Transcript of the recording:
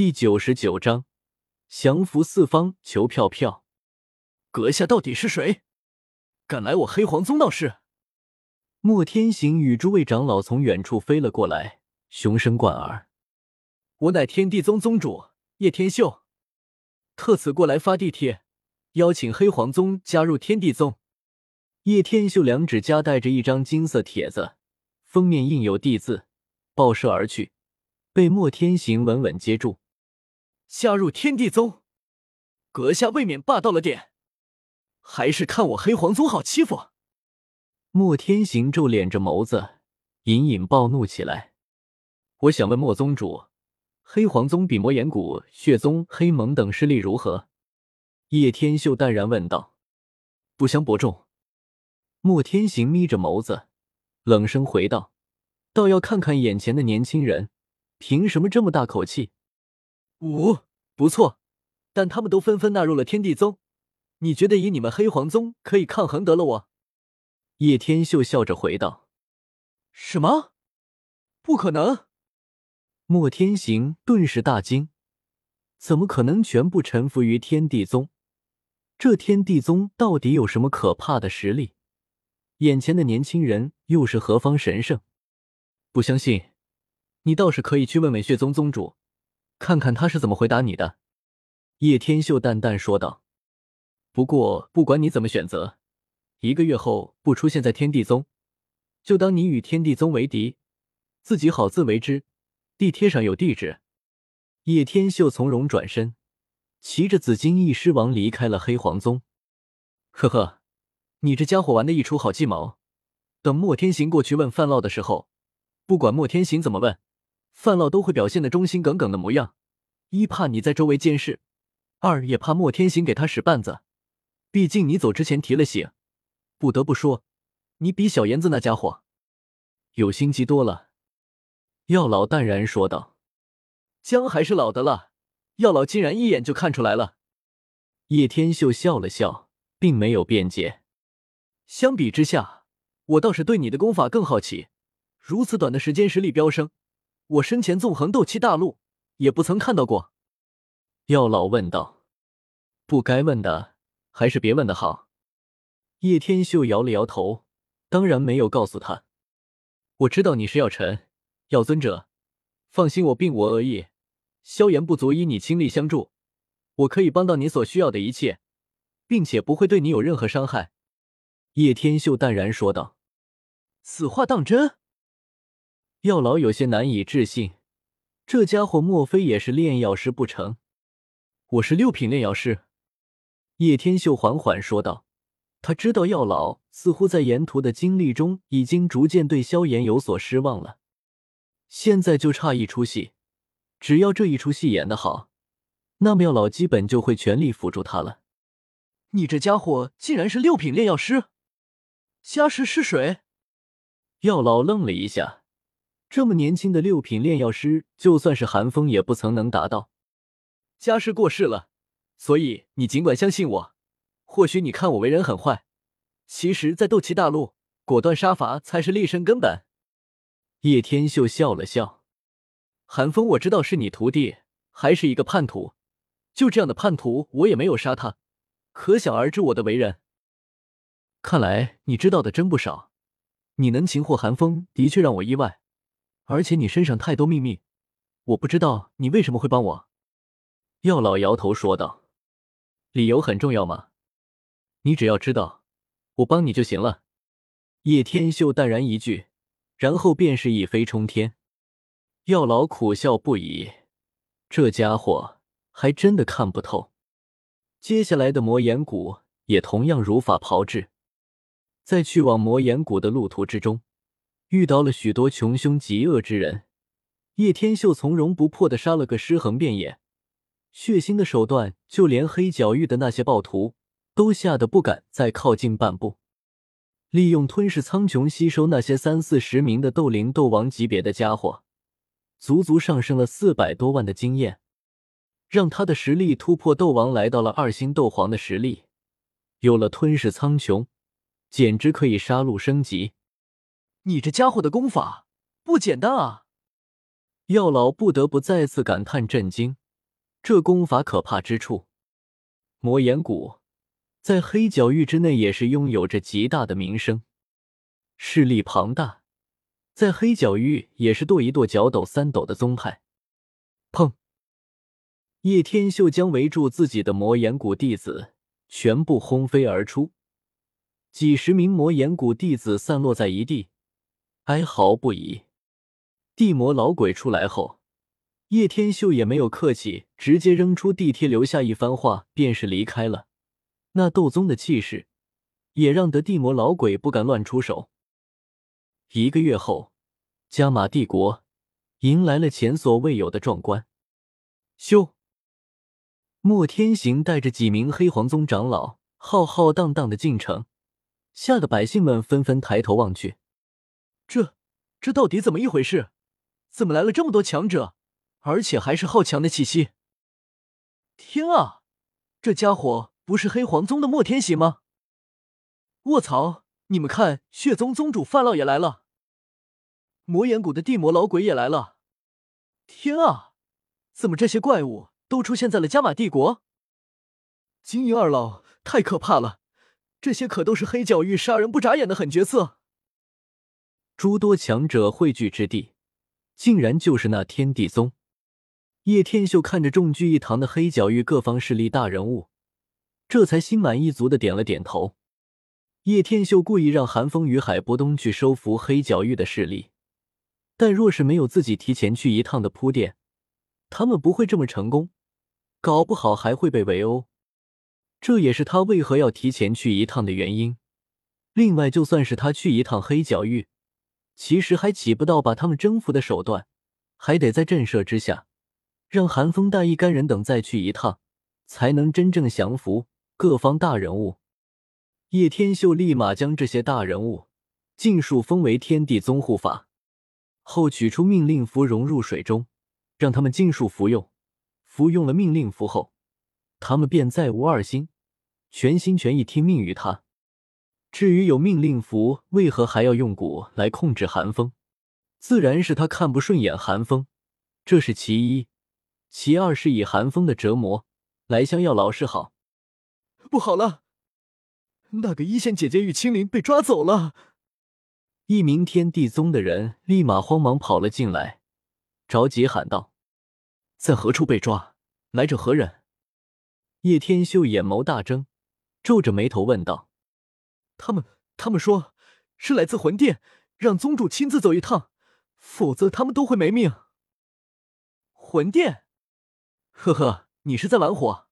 第九十九章，降服四方，求票票。阁下到底是谁？敢来我黑黄宗闹事？莫天行与诸位长老从远处飞了过来，雄声贯耳：“我乃天地宗宗主叶天秀，特此过来发地帖，邀请黑黄宗加入天地宗。”叶天秀两指夹带着一张金色帖子，封面印有“地”字，爆射而去，被莫天行稳稳接住。加入天地宗，阁下未免霸道了点，还是看我黑黄宗好欺负？莫天行皱敛着眸子，隐隐暴怒起来。我想问莫宗主，黑黄宗比魔岩谷、血宗、黑盟等势力如何？叶天秀淡然问道。不相伯仲。莫天行眯着眸子，冷声回道：“倒要看看眼前的年轻人，凭什么这么大口气？”五不错，但他们都纷纷纳入了天地宗，你觉得以你们黑皇宗可以抗衡得了我？叶天秀笑着回道：“什么？不可能！”莫天行顿时大惊：“怎么可能全部臣服于天地宗？这天地宗到底有什么可怕的实力？眼前的年轻人又是何方神圣？不相信，你倒是可以去问问血宗宗主。”看看他是怎么回答你的，叶天秀淡淡说道。不过不管你怎么选择，一个月后不出现在天地宗，就当你与天地宗为敌，自己好自为之。地贴上有地址。叶天秀从容转身，骑着紫金翼狮王离开了黑黄宗。呵呵，你这家伙玩的一出好计谋。等莫天行过去问范老的时候，不管莫天行怎么问。范老都会表现的忠心耿耿的模样，一怕你在周围监视，二也怕莫天行给他使绊子。毕竟你走之前提了醒，不得不说，你比小严子那家伙有心机多了。药老淡然说道：“姜还是老的辣，药老竟然一眼就看出来了。”叶天秀笑了笑，并没有辩解。相比之下，我倒是对你的功法更好奇，如此短的时间实力飙升。我生前纵横斗气大陆，也不曾看到过。药老问道：“不该问的，还是别问的好。”叶天秀摇了摇头，当然没有告诉他。我知道你是药尘，药尊者，放心，我并无恶意。萧炎不足以你倾力相助，我可以帮到你所需要的一切，并且不会对你有任何伤害。”叶天秀淡然说道。此话当真？药老有些难以置信，这家伙莫非也是炼药师不成？我是六品炼药师。叶天秀缓缓说道。他知道药老似乎在沿途的经历中已经逐渐对萧炎有所失望了，现在就差一出戏，只要这一出戏演得好，那么药老基本就会全力辅助他了。你这家伙竟然是六品炼药师，家世是谁？药老愣了一下。这么年轻的六品炼药师，就算是寒风也不曾能达到。家师过世了，所以你尽管相信我。或许你看我为人很坏，其实，在斗气大陆，果断杀伐才是立身根本。叶天秀笑了笑：“寒风，我知道是你徒弟，还是一个叛徒。就这样的叛徒，我也没有杀他，可想而知我的为人。看来你知道的真不少。你能擒获寒风，的确让我意外。”而且你身上太多秘密，我不知道你为什么会帮我。”药老摇头说道，“理由很重要吗？你只要知道，我帮你就行了。”叶天秀淡然一句，然后便是一飞冲天。药老苦笑不已，这家伙还真的看不透。接下来的魔岩谷也同样如法炮制，在去往魔岩谷的路途之中。遇到了许多穷凶极恶之人，叶天秀从容不迫的杀了个尸横遍野，血腥的手段，就连黑角域的那些暴徒都吓得不敢再靠近半步。利用吞噬苍穹吸收那些三四十名的斗灵、斗王级别的家伙，足足上升了四百多万的经验，让他的实力突破斗王，来到了二星斗皇的实力。有了吞噬苍穹，简直可以杀戮升级。你这家伙的功法不简单啊！药老不得不再次感叹震惊。这功法可怕之处，魔岩谷在黑角域之内也是拥有着极大的名声，势力庞大，在黑角域也是跺一跺脚抖三抖的宗派。砰！叶天秀将围住自己的魔岩谷弟子全部轰飞而出，几十名魔岩谷弟子散落在一地，哀嚎不已。地魔老鬼出来后。叶天秀也没有客气，直接扔出地贴，留下一番话，便是离开了。那斗宗的气势，也让得地魔老鬼不敢乱出手。一个月后，加玛帝国迎来了前所未有的壮观。修，莫天行带着几名黑皇宗长老浩浩荡荡的进城，吓得百姓们纷纷抬头望去。这这到底怎么一回事？怎么来了这么多强者？而且还是好强的气息！天啊，这家伙不是黑皇宗的莫天喜吗？卧槽！你们看，血宗宗主范老也来了，魔岩谷的地魔老鬼也来了！天啊，怎么这些怪物都出现在了加玛帝国？金银二老太可怕了，这些可都是黑角域杀人不眨眼的狠角色！诸多强者汇聚之地，竟然就是那天地宗。叶天秀看着众聚一堂的黑角域各方势力大人物，这才心满意足的点了点头。叶天秀故意让寒风与海波东去收服黑角域的势力，但若是没有自己提前去一趟的铺垫，他们不会这么成功，搞不好还会被围殴。这也是他为何要提前去一趟的原因。另外，就算是他去一趟黑角域，其实还起不到把他们征服的手段，还得在震慑之下。让寒风带一干人等再去一趟，才能真正降服各方大人物。叶天秀立马将这些大人物尽数封为天地宗护法，后取出命令符融入水中，让他们尽数服用。服用了命令符后，他们便再无二心，全心全意听命于他。至于有命令符，为何还要用蛊来控制寒风？自然是他看不顺眼寒风，这是其一。其二是以寒风的折磨来相要老师好。不好了，那个一线姐姐玉青灵被抓走了。一名天地宗的人立马慌忙跑了进来，着急喊道：“在何处被抓？来者何人？”叶天秀眼眸大睁，皱着眉头问道：“他们，他们说是来自魂殿，让宗主亲自走一趟，否则他们都会没命。”魂殿。呵呵，你是在玩火？